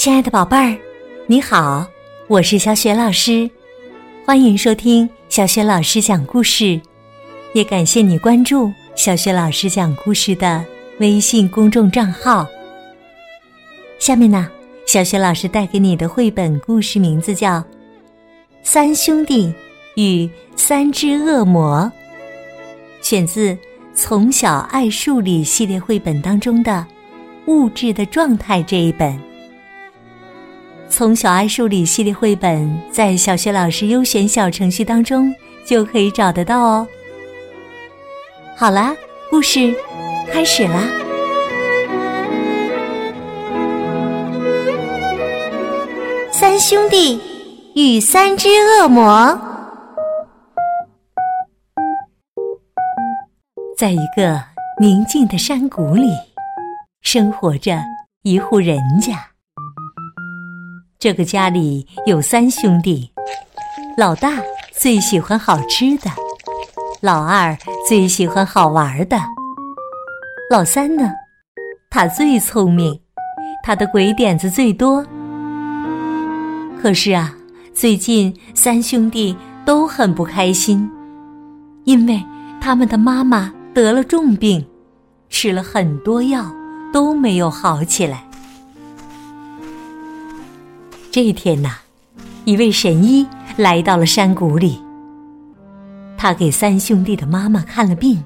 亲爱的宝贝儿，你好，我是小雪老师，欢迎收听小雪老师讲故事，也感谢你关注小雪老师讲故事的微信公众账号。下面呢，小雪老师带给你的绘本故事名字叫《三兄弟与三只恶魔》，选自《从小爱数理》系列绘本当中的《物质的状态》这一本。从小爱数理系列绘本，在小学老师优选小程序当中就可以找得到哦。好啦，故事开始啦！三兄弟与三只恶魔，在一个宁静的山谷里，生活着一户人家。这个家里有三兄弟，老大最喜欢好吃的，老二最喜欢好玩的，老三呢，他最聪明，他的鬼点子最多。可是啊，最近三兄弟都很不开心，因为他们的妈妈得了重病，吃了很多药都没有好起来。这一天呐，一位神医来到了山谷里。他给三兄弟的妈妈看了病，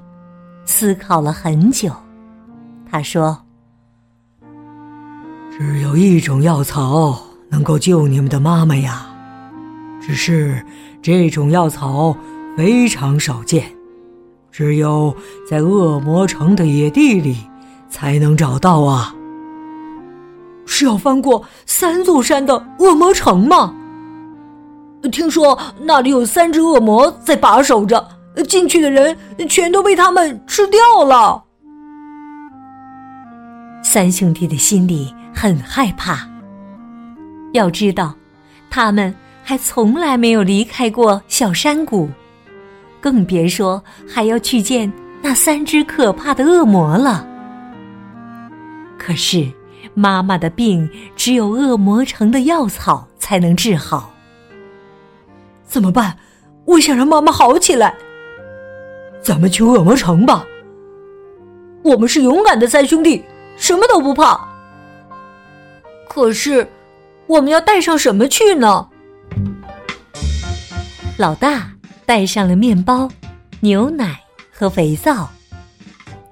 思考了很久。他说：“只有一种药草能够救你们的妈妈呀，只是这种药草非常少见，只有在恶魔城的野地里才能找到啊。”是要翻过三座山的恶魔城吗？听说那里有三只恶魔在把守着，进去的人全都被他们吃掉了。三兄弟的心里很害怕。要知道，他们还从来没有离开过小山谷，更别说还要去见那三只可怕的恶魔了。可是。妈妈的病只有恶魔城的药草才能治好，怎么办？我想让妈妈好起来。咱们去恶魔城吧。我们是勇敢的三兄弟，什么都不怕。可是，我们要带上什么去呢？老大带上了面包、牛奶和肥皂，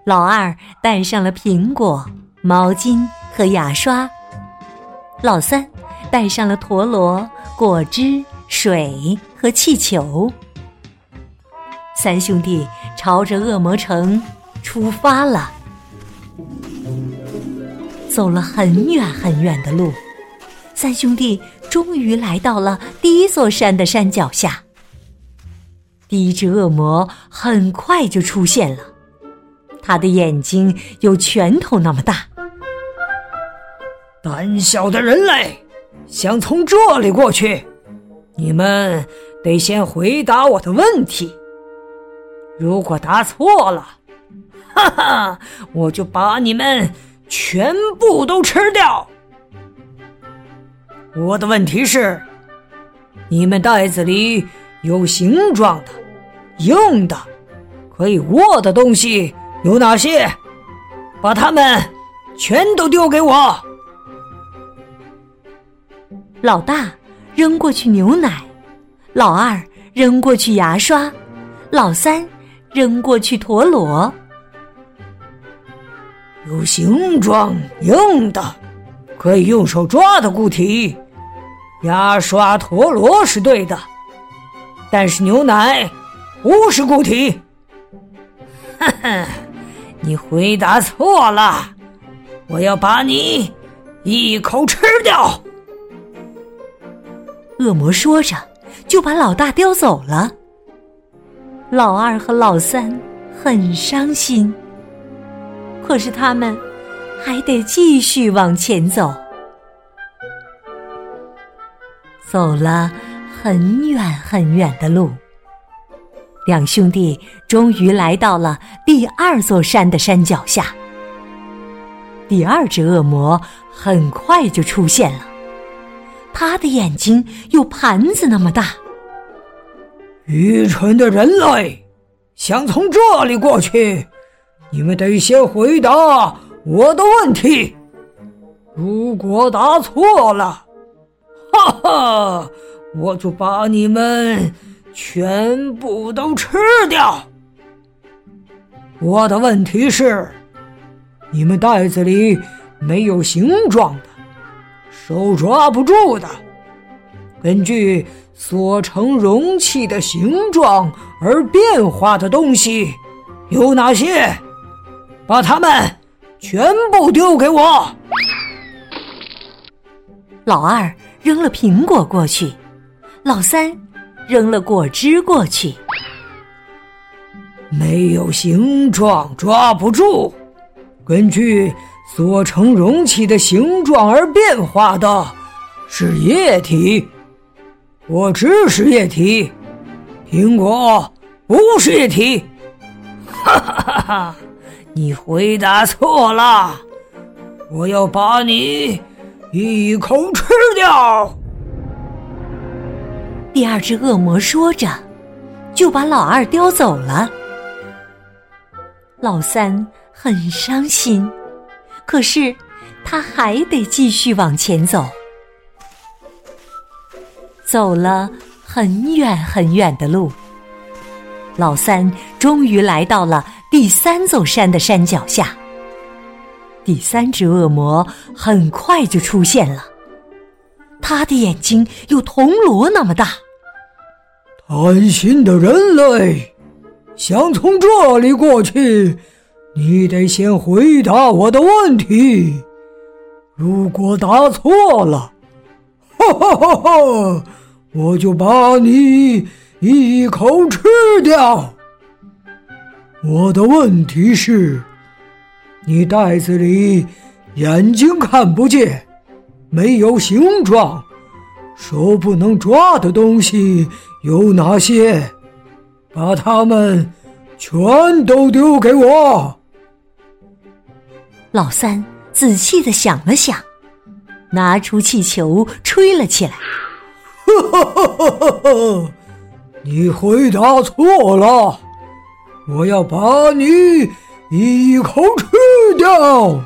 老二带上了苹果、毛巾。和牙刷，老三带上了陀螺、果汁、水和气球。三兄弟朝着恶魔城出发了。走了很远很远的路，三兄弟终于来到了第一座山的山脚下。第一只恶魔很快就出现了，他的眼睛有拳头那么大。胆小的人类，想从这里过去，你们得先回答我的问题。如果答错了，哈哈，我就把你们全部都吃掉。我的问题是：你们袋子里有形状的、硬的、可以握的东西有哪些？把它们全都丢给我。老大扔过去牛奶，老二扔过去牙刷，老三扔过去陀螺。有形状、硬的、可以用手抓的固体，牙刷、陀螺是对的，但是牛奶不是固体。哈哈，你回答错了，我要把你一口吃掉。恶魔说着，就把老大叼走了。老二和老三很伤心，可是他们还得继续往前走。走了很远很远的路，两兄弟终于来到了第二座山的山脚下。第二只恶魔很快就出现了。他的眼睛有盘子那么大。愚蠢的人类，想从这里过去，你们得先回答我的问题。如果答错了，哈哈，我就把你们全部都吃掉。我的问题是：你们袋子里没有形状的，手抓不住的，根据所盛容器的形状而变化的东西有哪些？把它们全部丢给我！老二扔了苹果过去，老三扔了果汁过去。没有形状，抓不住。根据所成容器的形状而变化的，是液体。果汁是液体，苹果不是液体。哈哈哈哈！你回答错了，我要把你一口吃掉。第二只恶魔说着，就把老二叼走了。老三很伤心，可是他还得继续往前走。走了很远很远的路，老三终于来到了第三座山的山脚下。第三只恶魔很快就出现了，他的眼睛有铜锣那么大。贪心的人类。想从这里过去，你得先回答我的问题。如果答错了，哈哈哈哈，我就把你一口吃掉。我的问题是：你袋子里眼睛看不见，没有形状，手不能抓的东西有哪些？把它们全都丢给我！老三仔细的想了想，拿出气球吹了起来。哈哈哈哈哈！你回答错了，我要把你一口吃掉！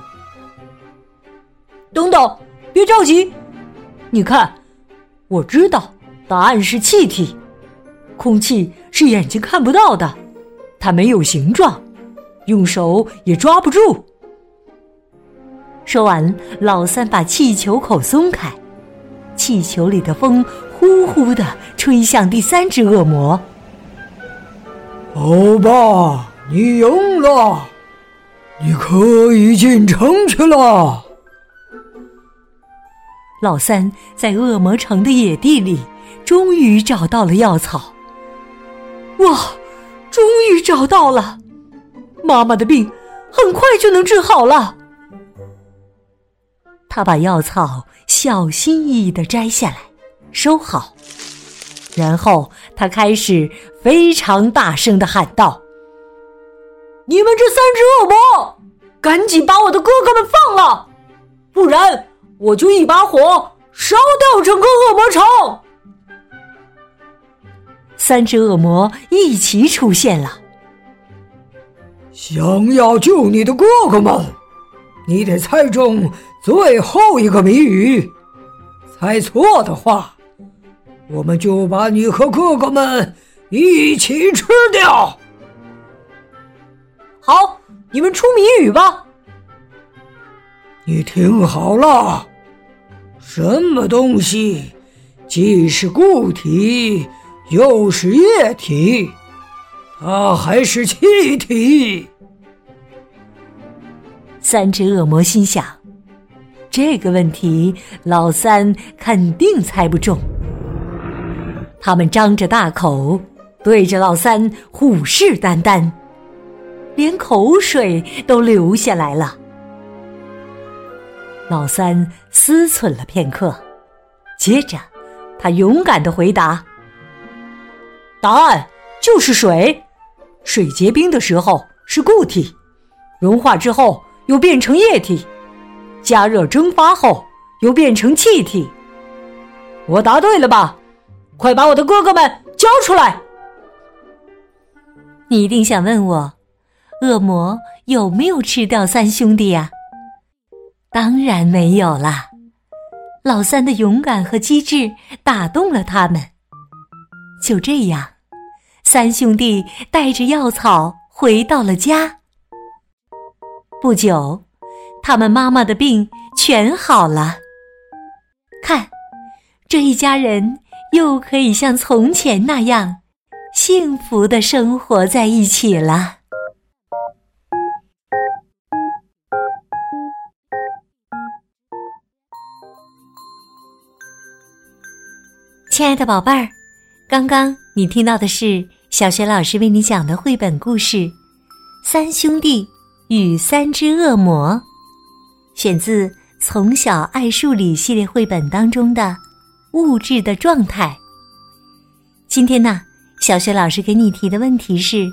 等等，别着急，你看，我知道答案是气体。空气是眼睛看不到的，它没有形状，用手也抓不住。说完，老三把气球口松开，气球里的风呼呼的吹向第三只恶魔。欧巴，你赢了，你可以进城去了。老三在恶魔城的野地里，终于找到了药草。哇，终于找到了！妈妈的病很快就能治好了。他把药草小心翼翼的摘下来，收好，然后他开始非常大声的喊道：“你们这三只恶魔，赶紧把我的哥哥们放了，不然我就一把火烧掉整个恶魔城！”三只恶魔一起出现了。想要救你的哥哥们，你得猜中最后一个谜语。猜错的话，我们就把你和哥哥们一起吃掉。好，你们出谜语吧。你听好了，什么东西既是固体？又是液体，它还是气体。三只恶魔心想：这个问题老三肯定猜不中。他们张着大口，对着老三虎视眈眈，连口水都流下来了。老三思忖了片刻，接着他勇敢的回答。答案就是水，水结冰的时候是固体，融化之后又变成液体，加热蒸发后又变成气体。我答对了吧？快把我的哥哥们交出来！你一定想问我，恶魔有没有吃掉三兄弟呀？当然没有啦！老三的勇敢和机智打动了他们。就这样，三兄弟带着药草回到了家。不久，他们妈妈的病全好了。看，这一家人又可以像从前那样幸福的生活在一起了。亲爱的宝贝儿，刚刚你听到的是小学老师为你讲的绘本故事《三兄弟与三只恶魔》，选自《从小爱数理》系列绘本当中的《物质的状态》。今天呢，小学老师给你提的问题是：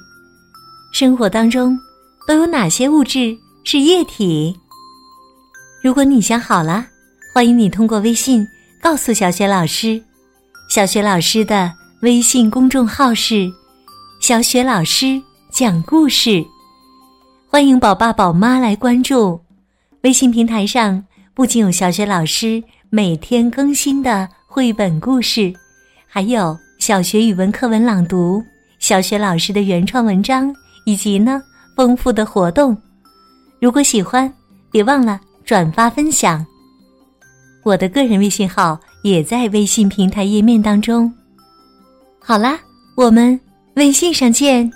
生活当中都有哪些物质是液体？如果你想好了，欢迎你通过微信告诉小雪老师。小雪老师的微信公众号是“小雪老师讲故事”，欢迎宝爸宝妈来关注。微信平台上不仅有小雪老师每天更新的绘本故事，还有小学语文课文朗读、小学老师的原创文章，以及呢丰富的活动。如果喜欢，别忘了转发分享。我的个人微信号。也在微信平台页面当中。好啦，我们微信上见。